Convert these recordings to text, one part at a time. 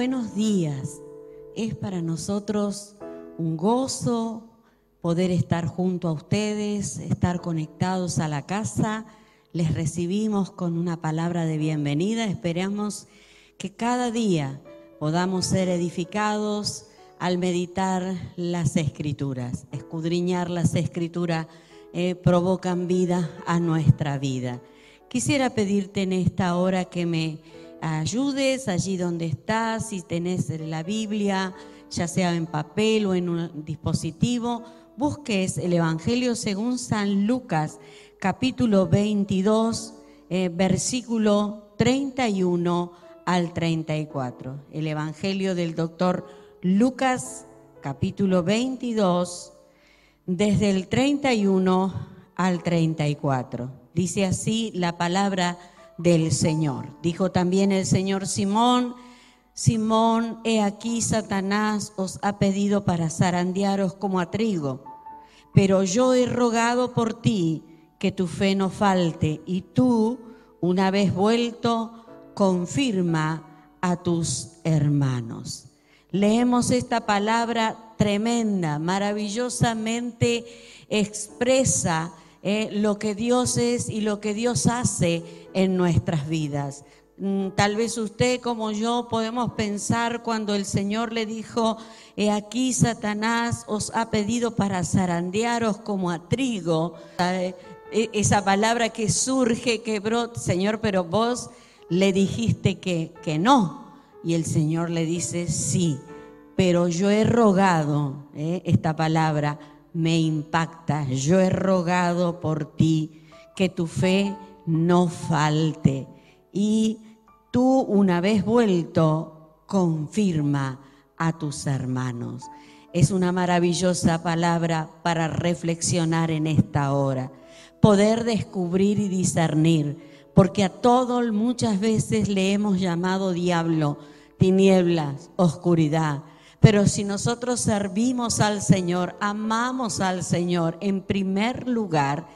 buenos días. Es para nosotros un gozo poder estar junto a ustedes, estar conectados a la casa. Les recibimos con una palabra de bienvenida. Esperamos que cada día podamos ser edificados al meditar las escrituras. Escudriñar las escrituras eh, provocan vida a nuestra vida. Quisiera pedirte en esta hora que me ayudes allí donde estás, si tenés la Biblia, ya sea en papel o en un dispositivo, busques el Evangelio según San Lucas, capítulo 22, eh, versículo 31 al 34. El Evangelio del doctor Lucas, capítulo 22, desde el 31 al 34. Dice así la palabra del Señor. Dijo también el Señor Simón, Simón, he aquí Satanás os ha pedido para zarandearos como a trigo, pero yo he rogado por ti que tu fe no falte y tú, una vez vuelto, confirma a tus hermanos. Leemos esta palabra tremenda, maravillosamente expresa eh, lo que Dios es y lo que Dios hace en nuestras vidas. Mm, tal vez usted como yo podemos pensar cuando el Señor le dijo, he aquí Satanás os ha pedido para zarandearos como a trigo. E, esa palabra que surge, que brota, Señor, pero vos le dijiste que, que no. Y el Señor le dice, sí, pero yo he rogado, eh, esta palabra me impacta, yo he rogado por ti que tu fe no falte. Y tú una vez vuelto, confirma a tus hermanos. Es una maravillosa palabra para reflexionar en esta hora, poder descubrir y discernir, porque a todo muchas veces le hemos llamado diablo, tinieblas, oscuridad. Pero si nosotros servimos al Señor, amamos al Señor en primer lugar,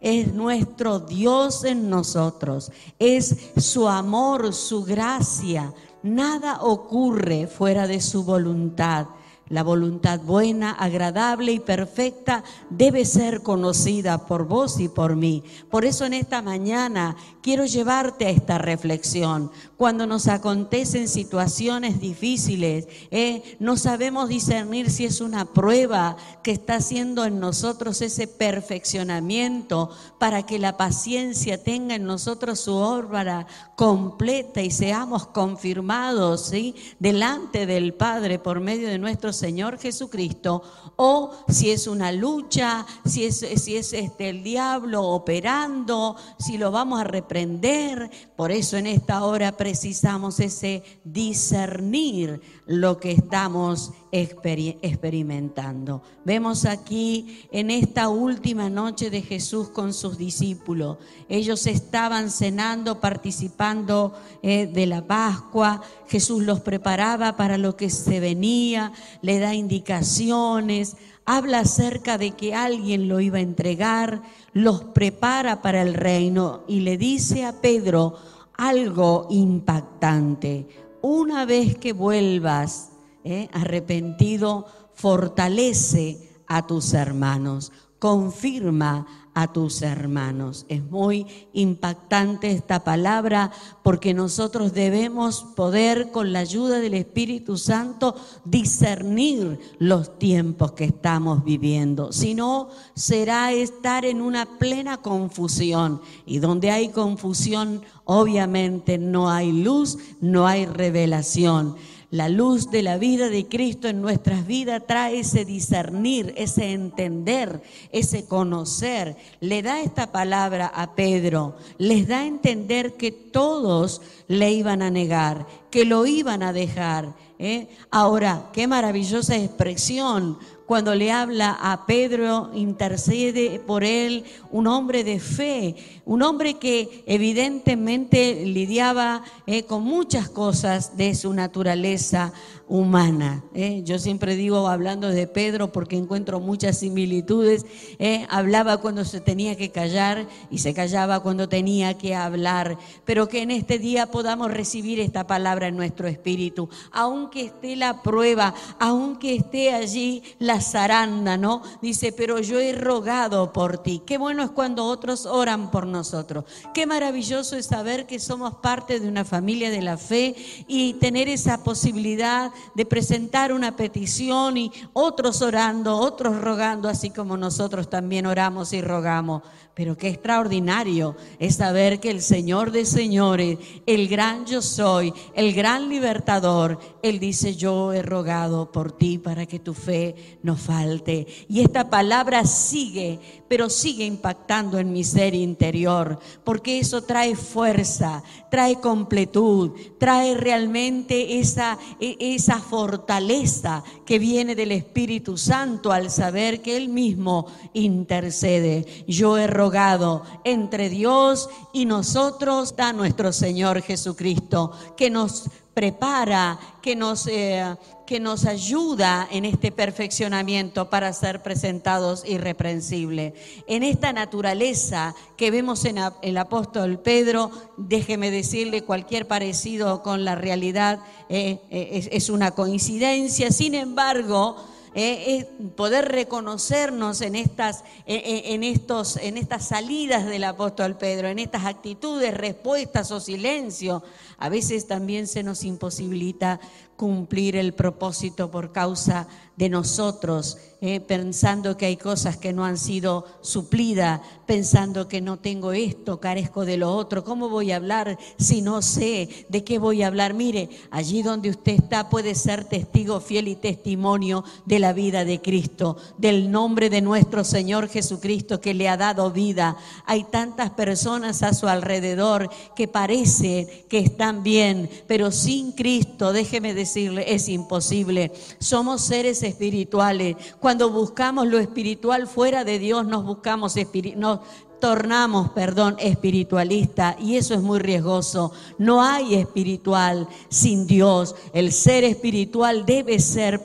es nuestro Dios en nosotros, es su amor, su gracia. Nada ocurre fuera de su voluntad. La voluntad buena, agradable y perfecta debe ser conocida por vos y por mí. Por eso en esta mañana quiero llevarte a esta reflexión. Cuando nos acontecen situaciones difíciles, eh, no sabemos discernir si es una prueba que está haciendo en nosotros ese perfeccionamiento para que la paciencia tenga en nosotros su obra completa y seamos confirmados ¿sí? delante del Padre por medio de nuestros Señor Jesucristo, o si es una lucha, si es, si es este, el diablo operando, si lo vamos a reprender. Por eso en esta hora precisamos ese discernir lo que estamos experimentando. Vemos aquí en esta última noche de Jesús con sus discípulos. Ellos estaban cenando, participando eh, de la Pascua. Jesús los preparaba para lo que se venía, le da indicaciones, habla acerca de que alguien lo iba a entregar, los prepara para el reino y le dice a Pedro algo impactante. Una vez que vuelvas ¿eh? arrepentido, fortalece a tus hermanos, confirma a tus hermanos. Es muy impactante esta palabra porque nosotros debemos poder con la ayuda del Espíritu Santo discernir los tiempos que estamos viviendo. Si no, será estar en una plena confusión y donde hay confusión, obviamente no hay luz, no hay revelación. La luz de la vida de Cristo en nuestras vidas trae ese discernir, ese entender, ese conocer. Le da esta palabra a Pedro, les da a entender que todos le iban a negar, que lo iban a dejar. ¿eh? Ahora, qué maravillosa expresión cuando le habla a Pedro, intercede por él, un hombre de fe, un hombre que evidentemente lidiaba eh, con muchas cosas de su naturaleza humana. ¿eh? Yo siempre digo, hablando de Pedro, porque encuentro muchas similitudes, ¿eh? hablaba cuando se tenía que callar y se callaba cuando tenía que hablar, pero que en este día podamos recibir esta palabra en nuestro espíritu, aunque esté la prueba, aunque esté allí la zaranda, ¿no? Dice, pero yo he rogado por ti. Qué bueno es cuando otros oran por nosotros. Qué maravilloso es saber que somos parte de una familia de la fe y tener esa posibilidad de presentar una petición y otros orando, otros rogando, así como nosotros también oramos y rogamos. Pero qué extraordinario es saber que el Señor de señores, el gran yo soy, el gran libertador, Él dice, yo he rogado por ti para que tu fe no falte. Y esta palabra sigue, pero sigue impactando en mi ser interior, porque eso trae fuerza, trae completud, trae realmente esa, e, esa fortaleza que viene del Espíritu Santo al saber que Él mismo intercede. Yo he rogado entre Dios y nosotros a nuestro Señor Jesucristo, que nos prepara, que nos, eh, que nos ayuda en este perfeccionamiento para ser presentados irreprensibles. En esta naturaleza que vemos en el apóstol Pedro, déjeme decirle, cualquier parecido con la realidad eh, eh, es una coincidencia, sin embargo, eh, poder reconocernos en estas, en, estos, en estas salidas del apóstol Pedro, en estas actitudes, respuestas o silencio. A veces también se nos imposibilita cumplir el propósito por causa de nosotros, eh, pensando que hay cosas que no han sido suplidas, pensando que no tengo esto, carezco de lo otro. ¿Cómo voy a hablar si no sé de qué voy a hablar? Mire, allí donde usted está puede ser testigo fiel y testimonio de la vida de Cristo, del nombre de nuestro Señor Jesucristo que le ha dado vida. Hay tantas personas a su alrededor que parece que están bien, pero sin Cristo, déjeme decirle, es imposible. Somos seres espirituales. Cuando buscamos lo espiritual fuera de Dios, nos buscamos nos tornamos, perdón, espiritualista y eso es muy riesgoso. No hay espiritual sin Dios. El ser espiritual debe ser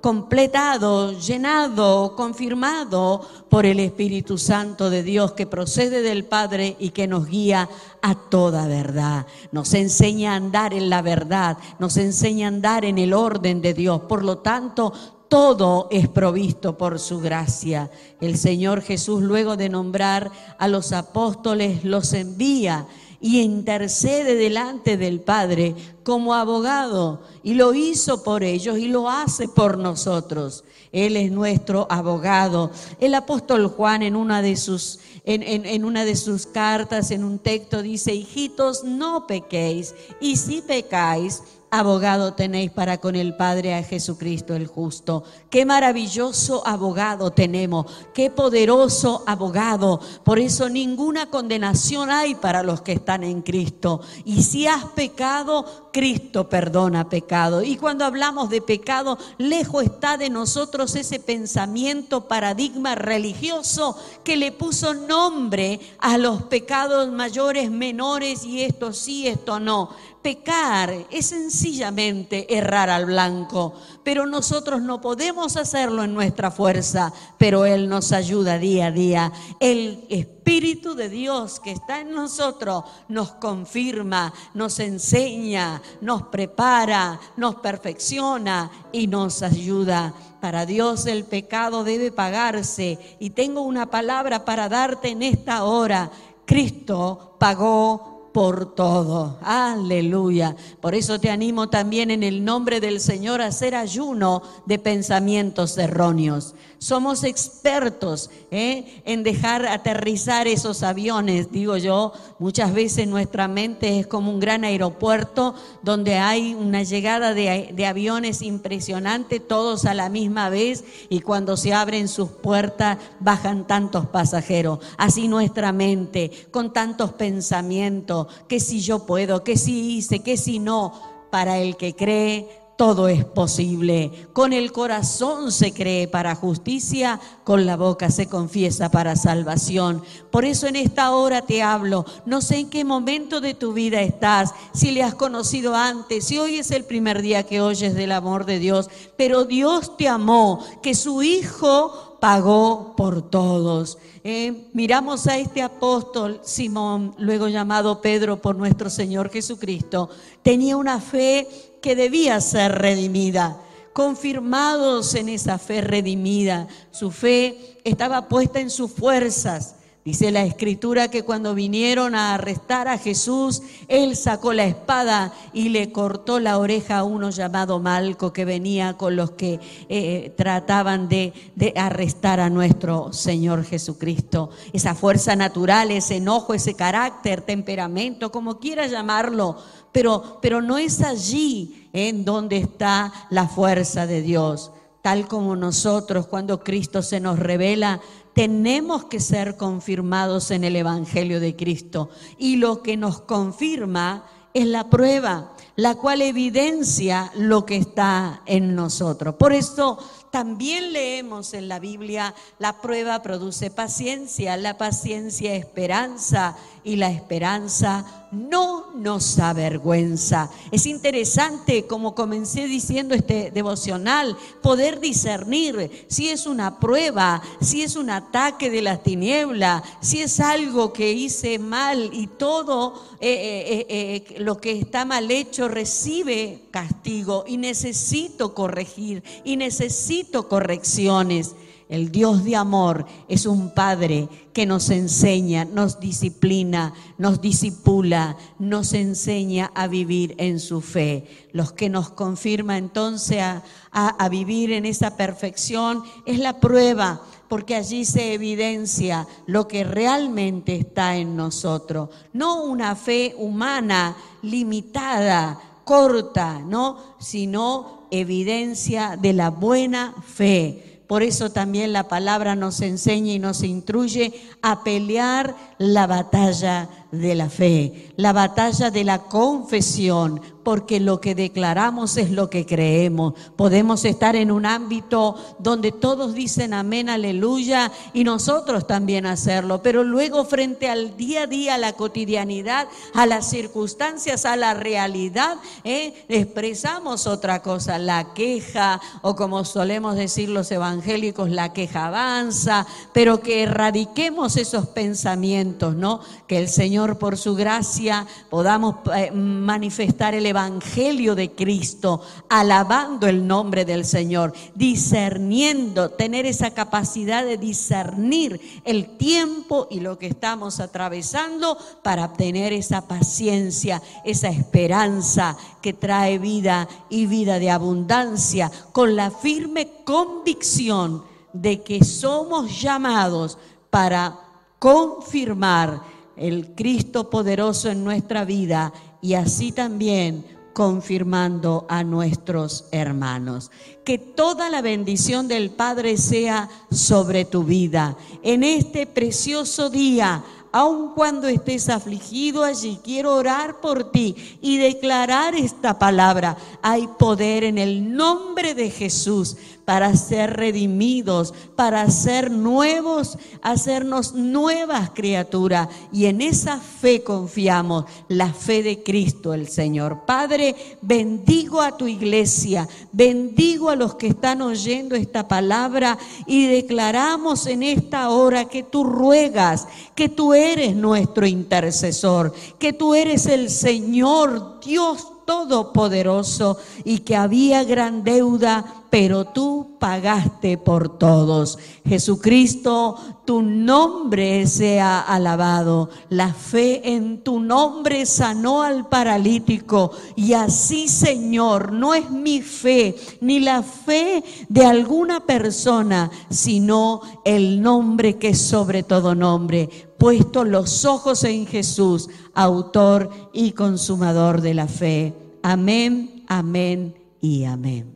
completado, llenado, confirmado por el Espíritu Santo de Dios que procede del Padre y que nos guía a toda verdad. Nos enseña a andar en la verdad, nos enseña a andar en el orden de Dios. Por lo tanto, todo es provisto por su gracia. El Señor Jesús, luego de nombrar a los apóstoles, los envía y intercede delante del Padre como abogado y lo hizo por ellos y lo hace por nosotros. Él es nuestro abogado. El apóstol Juan en una de sus, en, en una de sus cartas, en un texto, dice, hijitos, no pequéis y si pecáis, abogado tenéis para con el Padre a Jesucristo el justo. Qué maravilloso abogado tenemos, qué poderoso abogado. Por eso ninguna condenación hay para los que están en Cristo. Y si has pecado, Cristo perdona pecado. Y cuando hablamos de pecado, lejos está de nosotros ese pensamiento, paradigma religioso que le puso nombre a los pecados mayores, menores y esto sí, esto no. Pecar es sencillamente errar al blanco, pero nosotros no podemos hacerlo en nuestra fuerza, pero Él nos ayuda día a día. El Espíritu de Dios que está en nosotros nos confirma, nos enseña, nos prepara, nos perfecciona y nos ayuda. Para Dios el pecado debe pagarse y tengo una palabra para darte en esta hora. Cristo pagó por todo. Aleluya. Por eso te animo también en el nombre del Señor a hacer ayuno de pensamientos erróneos. Somos expertos ¿eh? en dejar aterrizar esos aviones, digo yo. Muchas veces nuestra mente es como un gran aeropuerto donde hay una llegada de, de aviones impresionante, todos a la misma vez, y cuando se abren sus puertas bajan tantos pasajeros. Así nuestra mente, con tantos pensamientos, que si yo puedo, que si hice, que si no, para el que cree todo es posible. Con el corazón se cree para justicia, con la boca se confiesa para salvación. Por eso en esta hora te hablo. No sé en qué momento de tu vida estás, si le has conocido antes, si hoy es el primer día que oyes del amor de Dios, pero Dios te amó, que su Hijo pagó por todos. Eh, miramos a este apóstol Simón, luego llamado Pedro por nuestro Señor Jesucristo, tenía una fe que debía ser redimida. Confirmados en esa fe redimida, su fe estaba puesta en sus fuerzas, Dice la escritura que cuando vinieron a arrestar a Jesús, él sacó la espada y le cortó la oreja a uno llamado Malco que venía con los que eh, trataban de, arrestar a nuestro Señor Jesucristo. Esa fuerza natural, ese enojo, ese carácter, temperamento, como quiera llamarlo, pero, pero no es allí en donde está la fuerza de Dios tal como nosotros cuando Cristo se nos revela, tenemos que ser confirmados en el Evangelio de Cristo. Y lo que nos confirma es la prueba, la cual evidencia lo que está en nosotros. Por eso también leemos en la Biblia, la prueba produce paciencia, la paciencia esperanza y la esperanza no nos avergüenza. Es interesante, como comencé diciendo este devocional, poder discernir si es una prueba, si es un ataque de la tiniebla, si es algo que hice mal y todo eh, eh, eh, lo que está mal hecho recibe castigo y necesito corregir y necesito correcciones. El Dios de amor es un Padre que nos enseña, nos disciplina, nos disipula, nos enseña a vivir en su fe. Los que nos confirma entonces a, a vivir en esa perfección es la prueba, porque allí se evidencia lo que realmente está en nosotros. No una fe humana limitada, corta, ¿no? Sino evidencia de la buena fe por eso también la palabra nos enseña y nos instruye a pelear la batalla de la fe, la batalla de la confesión, porque lo que declaramos es lo que creemos. Podemos estar en un ámbito donde todos dicen amén, aleluya, y nosotros también hacerlo, pero luego frente al día a día, a la cotidianidad, a las circunstancias, a la realidad, ¿eh? expresamos otra cosa, la queja, o como solemos decir los evangélicos, la queja avanza, pero que erradiquemos esos pensamientos, ¿no? Que el Señor por su gracia, podamos eh, manifestar el Evangelio de Cristo, alabando el nombre del Señor, discerniendo, tener esa capacidad de discernir el tiempo y lo que estamos atravesando para obtener esa paciencia, esa esperanza que trae vida y vida de abundancia, con la firme convicción de que somos llamados para confirmar el Cristo poderoso en nuestra vida y así también confirmando a nuestros hermanos. Que toda la bendición del Padre sea sobre tu vida. En este precioso día, aun cuando estés afligido allí, quiero orar por ti y declarar esta palabra. Hay poder en el nombre de Jesús para ser redimidos, para ser nuevos, hacernos nuevas criaturas. Y en esa fe confiamos, la fe de Cristo el Señor. Padre, bendigo a tu iglesia, bendigo a los que están oyendo esta palabra y declaramos en esta hora que tú ruegas, que tú eres nuestro intercesor, que tú eres el Señor Dios todopoderoso y que había gran deuda, pero tú pagaste por todos. Jesucristo, tu nombre sea alabado. La fe en tu nombre sanó al paralítico y así, Señor, no es mi fe ni la fe de alguna persona, sino el nombre que es sobre todo nombre. Puesto los ojos en Jesús, autor y consumador de la fe. Amén, amén y amén.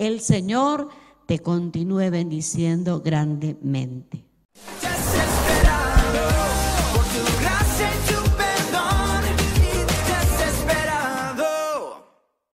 El Señor te continúe bendiciendo grandemente.